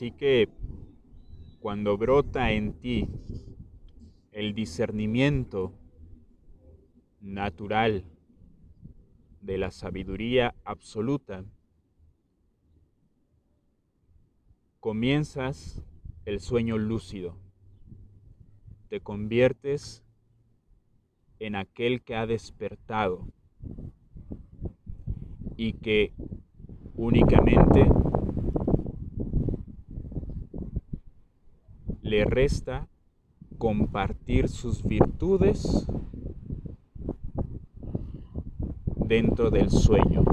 Así que cuando brota en ti el discernimiento natural de la sabiduría absoluta, comienzas el sueño lúcido, te conviertes en aquel que ha despertado y que únicamente le resta compartir sus virtudes dentro del sueño.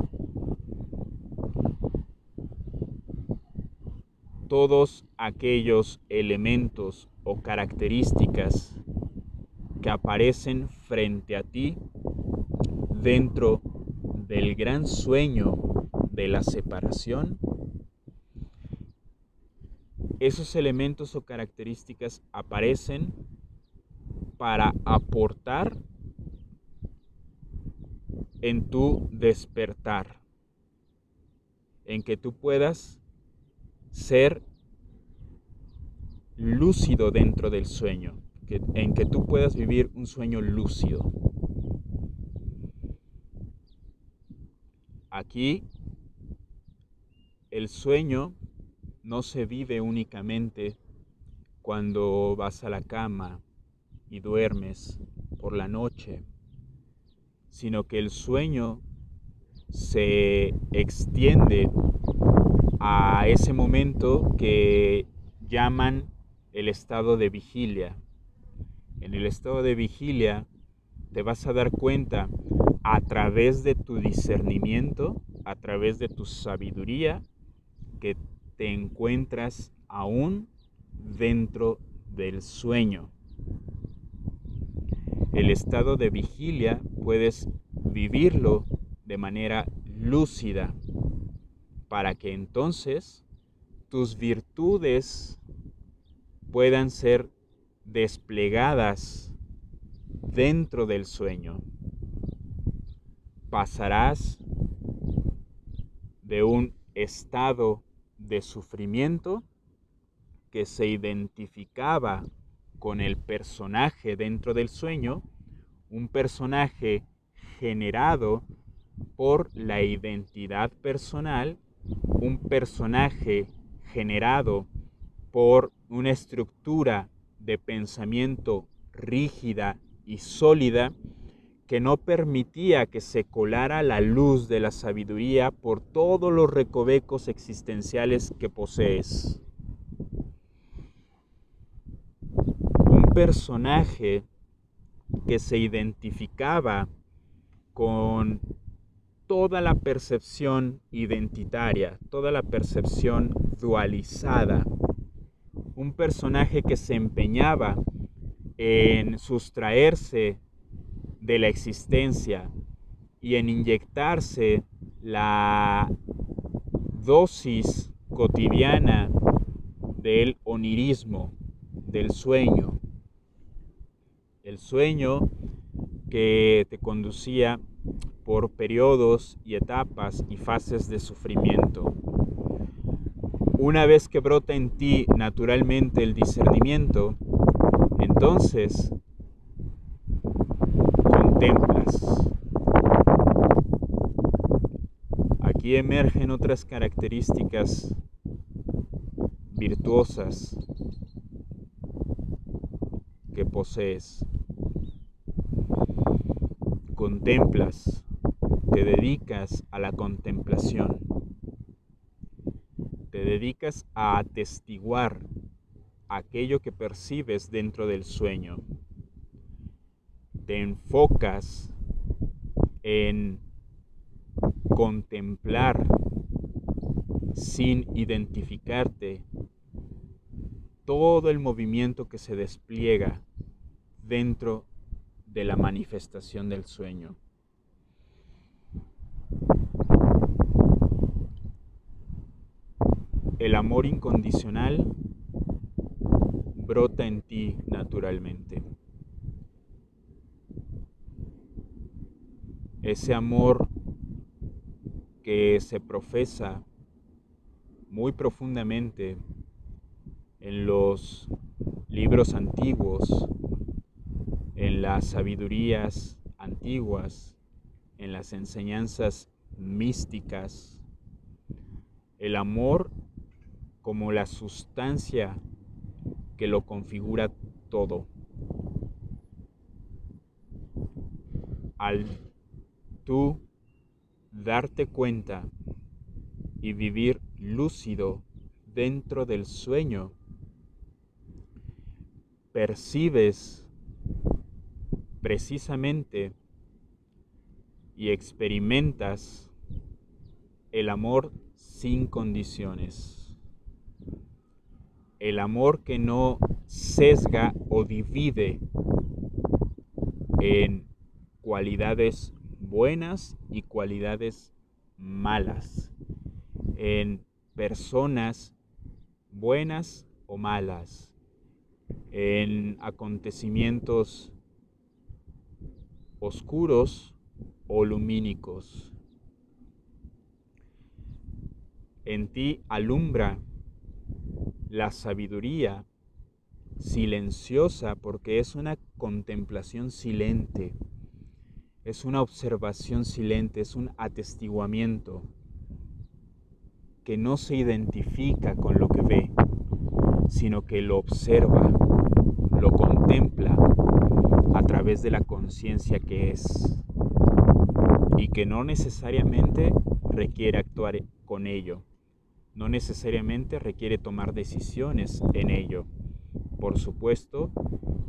Todos aquellos elementos o características que aparecen frente a ti dentro del gran sueño de la separación esos elementos o características aparecen para aportar en tu despertar, en que tú puedas ser lúcido dentro del sueño, en que tú puedas vivir un sueño lúcido. Aquí el sueño no se vive únicamente cuando vas a la cama y duermes por la noche, sino que el sueño se extiende a ese momento que llaman el estado de vigilia. En el estado de vigilia te vas a dar cuenta a través de tu discernimiento, a través de tu sabiduría, que te encuentras aún dentro del sueño. El estado de vigilia puedes vivirlo de manera lúcida para que entonces tus virtudes puedan ser desplegadas dentro del sueño. Pasarás de un estado de sufrimiento que se identificaba con el personaje dentro del sueño, un personaje generado por la identidad personal, un personaje generado por una estructura de pensamiento rígida y sólida que no permitía que se colara la luz de la sabiduría por todos los recovecos existenciales que posees. Un personaje que se identificaba con toda la percepción identitaria, toda la percepción dualizada. Un personaje que se empeñaba en sustraerse de la existencia y en inyectarse la dosis cotidiana del onirismo, del sueño. El sueño que te conducía por periodos y etapas y fases de sufrimiento. Una vez que brota en ti naturalmente el discernimiento, entonces contemplas. Aquí emergen otras características virtuosas que posees. Contemplas, te dedicas a la contemplación, te dedicas a atestiguar aquello que percibes dentro del sueño te enfocas en contemplar sin identificarte todo el movimiento que se despliega dentro de la manifestación del sueño. El amor incondicional brota en ti naturalmente. Ese amor que se profesa muy profundamente en los libros antiguos, en las sabidurías antiguas, en las enseñanzas místicas, el amor como la sustancia que lo configura todo. Al tú darte cuenta y vivir lúcido dentro del sueño, percibes precisamente y experimentas el amor sin condiciones. El amor que no sesga o divide en cualidades buenas y cualidades malas, en personas buenas o malas, en acontecimientos oscuros o lumínicos. En ti alumbra la sabiduría silenciosa porque es una contemplación silente, es una observación silente, es un atestiguamiento que no se identifica con lo que ve, sino que lo observa, lo contempla a través de la conciencia que es y que no necesariamente requiere actuar con ello, no necesariamente requiere tomar decisiones en ello. Por supuesto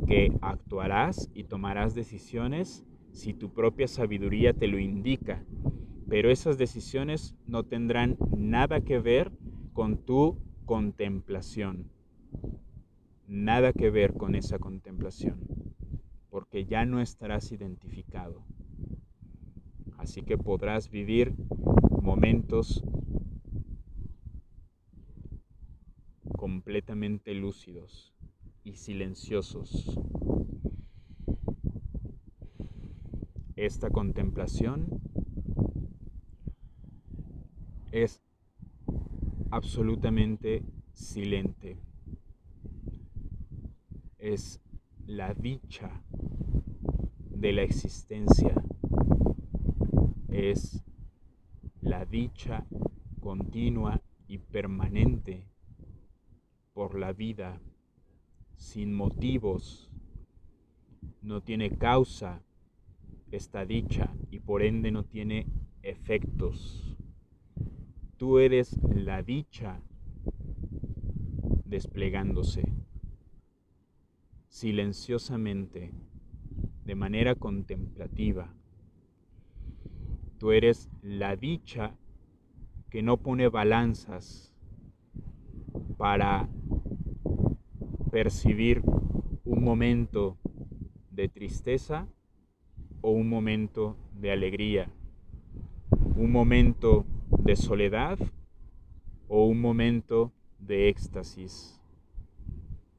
que actuarás y tomarás decisiones si tu propia sabiduría te lo indica, pero esas decisiones no tendrán nada que ver con tu contemplación, nada que ver con esa contemplación, porque ya no estarás identificado. Así que podrás vivir momentos completamente lúcidos y silenciosos. Esta contemplación es absolutamente silente. Es la dicha de la existencia. Es la dicha continua y permanente por la vida sin motivos. No tiene causa esta dicha y por ende no tiene efectos. Tú eres la dicha desplegándose silenciosamente, de manera contemplativa. Tú eres la dicha que no pone balanzas para percibir un momento de tristeza o un momento de alegría, un momento de soledad o un momento de éxtasis.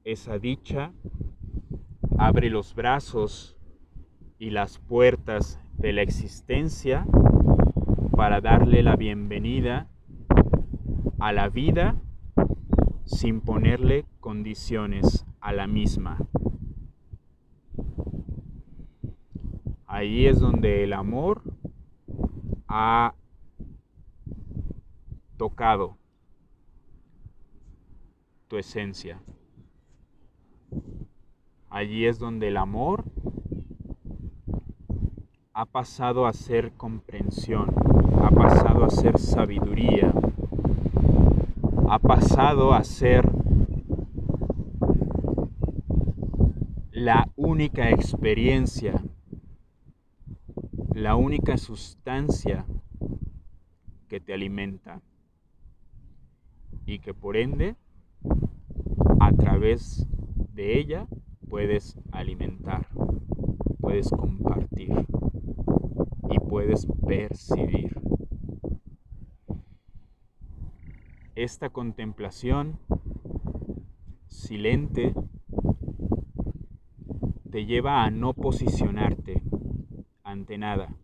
Esa dicha abre los brazos y las puertas de la existencia para darle la bienvenida a la vida sin ponerle condiciones a la misma. Ahí es donde el amor ha tocado tu esencia. Allí es donde el amor ha pasado a ser comprensión, ha pasado a ser sabiduría, ha pasado a ser la única experiencia la única sustancia que te alimenta y que por ende a través de ella puedes alimentar, puedes compartir y puedes percibir. Esta contemplación silente te lleva a no posicionarte nada.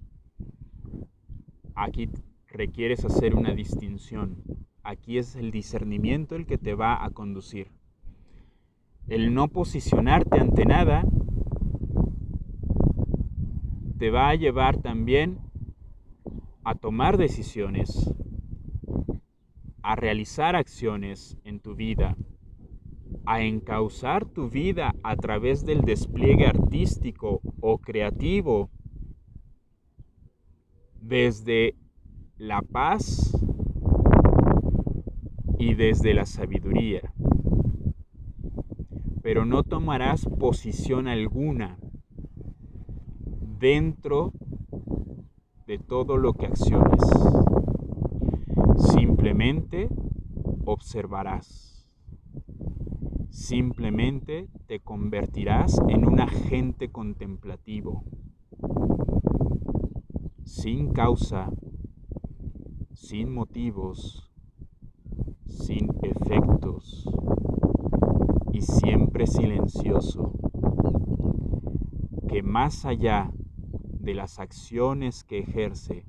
Aquí requieres hacer una distinción. aquí es el discernimiento el que te va a conducir. El no posicionarte ante nada te va a llevar también a tomar decisiones, a realizar acciones en tu vida, a encauzar tu vida a través del despliegue artístico o creativo desde la paz y desde la sabiduría. Pero no tomarás posición alguna dentro de todo lo que acciones. Simplemente observarás. Simplemente te convertirás en un agente contemplativo, sin causa, sin motivos, sin efectos y siempre silencioso, que más allá de las acciones que ejerce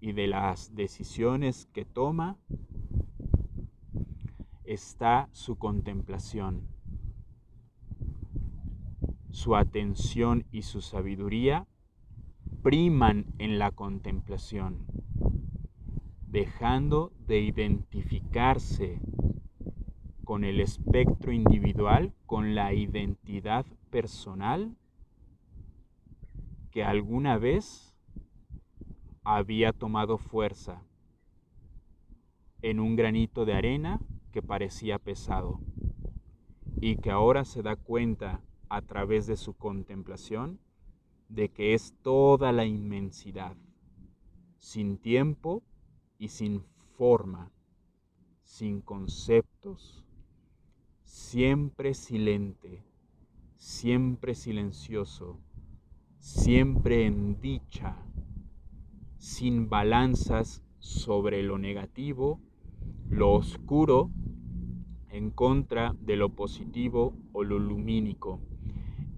y de las decisiones que toma, está su contemplación. Su atención y su sabiduría priman en la contemplación dejando de identificarse con el espectro individual, con la identidad personal que alguna vez había tomado fuerza en un granito de arena que parecía pesado y que ahora se da cuenta a través de su contemplación de que es toda la inmensidad, sin tiempo y sin forma, sin conceptos, siempre silente, siempre silencioso, siempre en dicha, sin balanzas sobre lo negativo, lo oscuro, en contra de lo positivo o lo lumínico.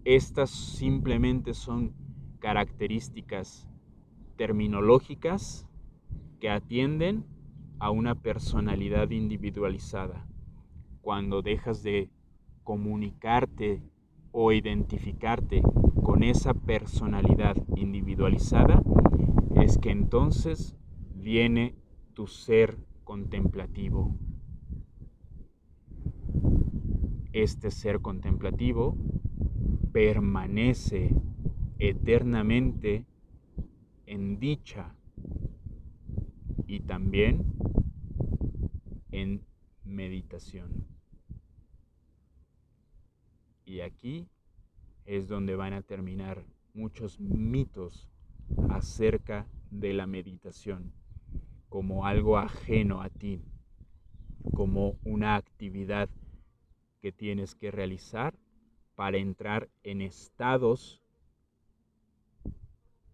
Estas simplemente son características terminológicas que atienden a una personalidad individualizada. Cuando dejas de comunicarte o identificarte con esa personalidad individualizada, es que entonces viene tu ser contemplativo. Este ser contemplativo permanece eternamente en dicha y también en meditación. Y aquí es donde van a terminar muchos mitos acerca de la meditación como algo ajeno a ti, como una actividad que tienes que realizar para entrar en estados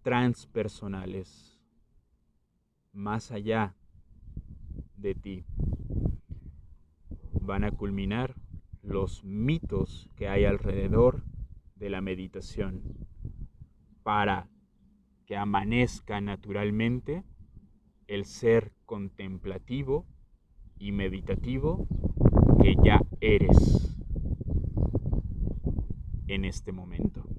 transpersonales más allá de ti. Van a culminar los mitos que hay alrededor de la meditación para que amanezca naturalmente el ser contemplativo y meditativo que ya eres en este momento.